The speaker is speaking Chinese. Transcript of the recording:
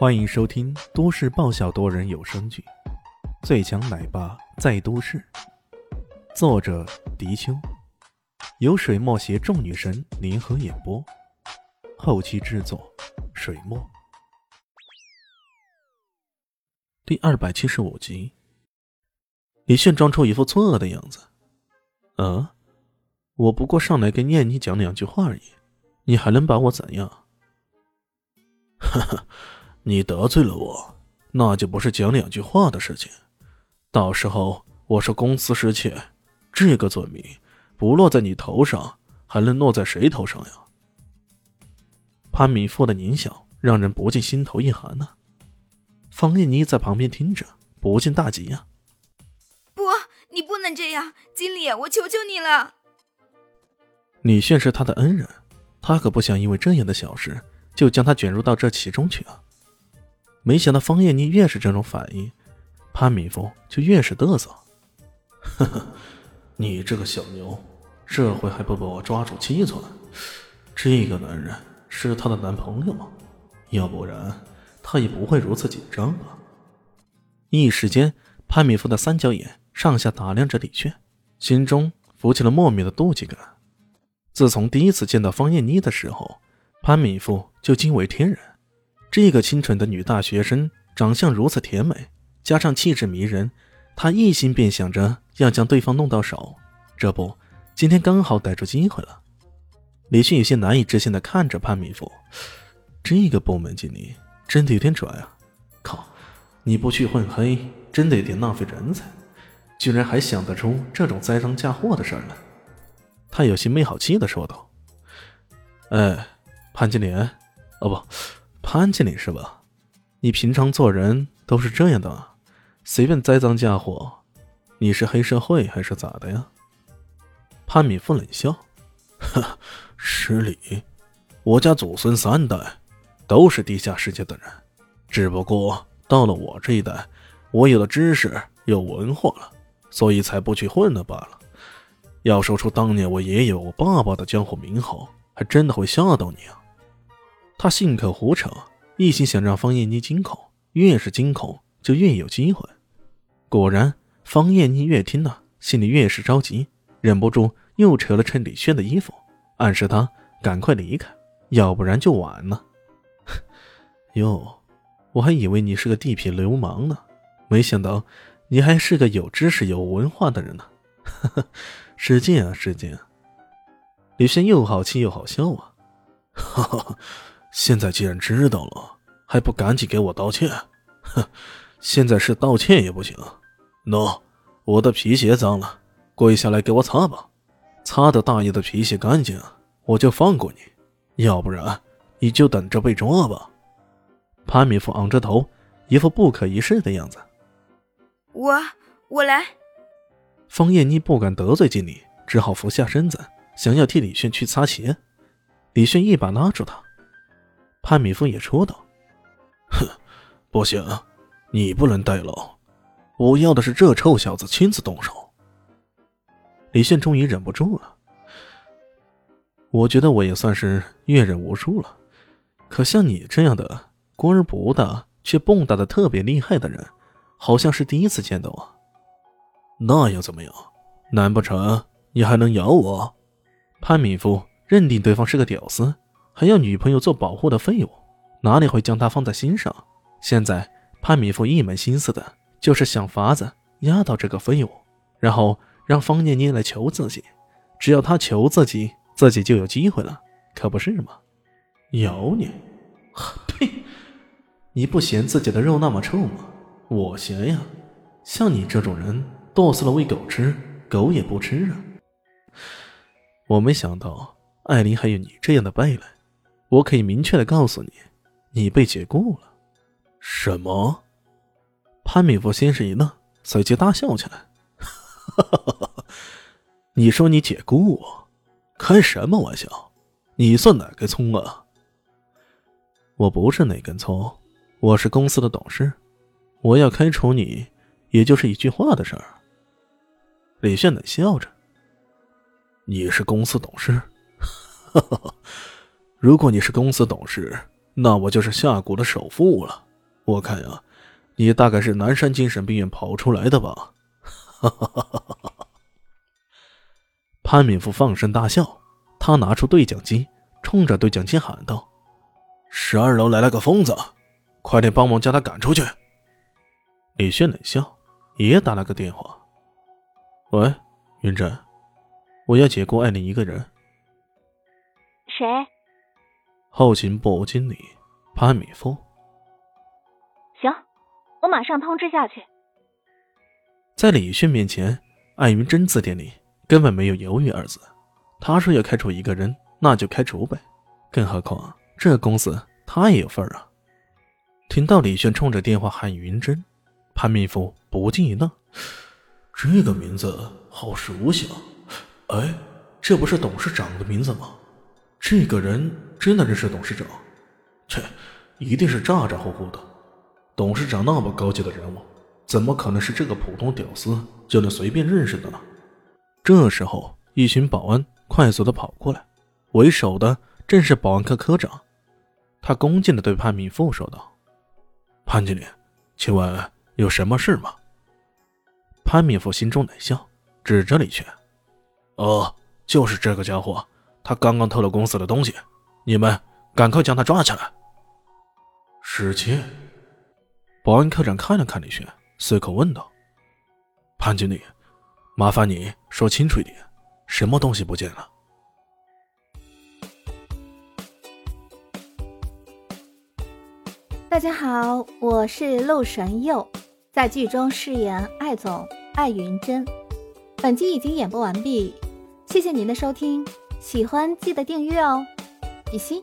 欢迎收听都市爆笑多人有声剧《最强奶爸在都市》，作者：迪秋，由水墨携众女神联合演播，后期制作：水墨。第二百七十五集，李炫装出一副错愕的样子：“嗯，我不过上来跟念你讲两句话而已，你还能把我怎样？”哈哈。你得罪了我，那就不是讲两句话的事情。到时候我说公司失窃，这个罪名不落在你头上，还能落在谁头上呀？潘敏富的狞笑让人不禁心头一寒呐。方艳妮在旁边听着，不禁大急呀：“不，你不能这样，经理，我求求你了。”李炫是他的恩人，他可不想因为这样的小事就将他卷入到这其中去啊。没想到方艳妮越是这种反应，潘敏峰就越是嘚瑟。呵呵，你这个小妞，这回还不把我抓住七寸？这个男人是她的男朋友吗？要不然她也不会如此紧张吧？一时间，潘敏峰的三角眼上下打量着李炫，心中浮起了莫名的妒忌感。自从第一次见到方艳妮的时候，潘敏峰就惊为天人。这个清纯的女大学生，长相如此甜美，加上气质迷人，他一心便想着要将对方弄到手。这不，今天刚好逮住机会了。李迅有些难以置信地看着潘米福，这个部门经理真的有点拽啊！靠，你不去混黑，真的有点浪费人才，居然还想得出这种栽赃嫁祸的事儿来。他有些没好气地说道：“哎，潘经理，哦不。”潘经理是吧？你平常做人都是这样的，随便栽赃嫁祸。你是黑社会还是咋的呀？潘敏夫冷笑：“呵失礼，我家祖孙三代都是地下世界的人，只不过到了我这一代，我有了知识，有文化了，所以才不去混了罢了。要说出当年我爷爷、我爸爸的江湖名号，还真的会吓到你啊！”他信口胡扯，一心想让方艳妮惊恐，越是惊恐就越有机会。果然，方艳妮越听呢，心里越是着急，忍不住又扯了扯李轩的衣服，暗示他赶快离开，要不然就晚了。哟，我还以为你是个地痞流氓呢，没想到你还是个有知识、有文化的人呢。使劲啊，使劲！李轩又好气又好笑啊，哈哈。现在既然知道了，还不赶紧给我道歉？哼！现在是道歉也不行。喏，我的皮鞋脏了，跪下来给我擦吧。擦的大爷的皮鞋干净，我就放过你；要不然，你就等着被抓吧。潘米夫昂着头，一副不可一世的样子。我我来。方艳妮不敢得罪经理，只好俯下身子，想要替李炫去擦鞋。李炫一把拉住他。潘米夫也说道：“哼，不行，你不能代劳，我要的是这臭小子亲自动手。”李炫终于忍不住了：“我觉得我也算是阅人无数了，可像你这样的官而不大却蹦跶的特别厉害的人，好像是第一次见到啊。那又怎么样？难不成你还能咬我？”潘米夫认定对方是个屌丝。还要女朋友做保护的废物，哪里会将他放在心上？现在潘米夫一门心思的就是想法子压倒这个废物，然后让方念念来求自己。只要他求自己，自己就有机会了，可不是吗？咬你？呸！你不嫌自己的肉那么臭吗？我嫌呀！像你这种人，剁死了喂狗吃，狗也不吃啊！我没想到艾琳还有你这样的败类。我可以明确的告诉你，你被解雇了。什么？潘米夫先是一愣，随即大笑起来。你说你解雇我？开什么玩笑？你算哪根葱啊？我不是哪根葱，我是公司的董事。我要开除你，也就是一句话的事儿。李炫冷笑着。你是公司董事？如果你是公司董事，那我就是下谷的首富了。我看呀，你大概是南山精神病院跑出来的吧？哈哈哈！潘敏富放声大笑，他拿出对讲机，冲着对讲机喊道：“十二楼来了个疯子，快点帮忙将他赶出去！”李炫冷笑，也打了个电话：“喂，云珍，我要解雇艾琳一个人。”“谁？”后勤部经理潘敏夫。行，我马上通知下去。在李炫面前，艾云真字典里根本没有犹豫二字。他说要开除一个人，那就开除呗。更何况这公司他也有份儿啊。听到李炫冲着电话喊云珍，潘敏夫不禁一愣，这个名字好熟悉啊！哎，这不是董事长的名字吗？这个人真的认识董事长？切，一定是咋咋呼呼的。董事长那么高级的人物。怎么可能是这个普通屌丝就能随便认识的呢？这时候，一群保安快速的跑过来，为首的正是保安科科长。他恭敬的对潘敏富说道：“潘经理，请问有什么事吗？”潘敏富心中冷笑，指着李全：“哦，就是这个家伙，他刚刚偷了公司的东西，你们赶快将他抓起来。”史谦，保安科长看了看李轩。随口问道：“潘经理，麻烦你说清楚一点，什么东西不见了？”大家好，我是陆神佑，在剧中饰演艾总艾云珍。本集已经演播完毕，谢谢您的收听，喜欢记得订阅哦，比心。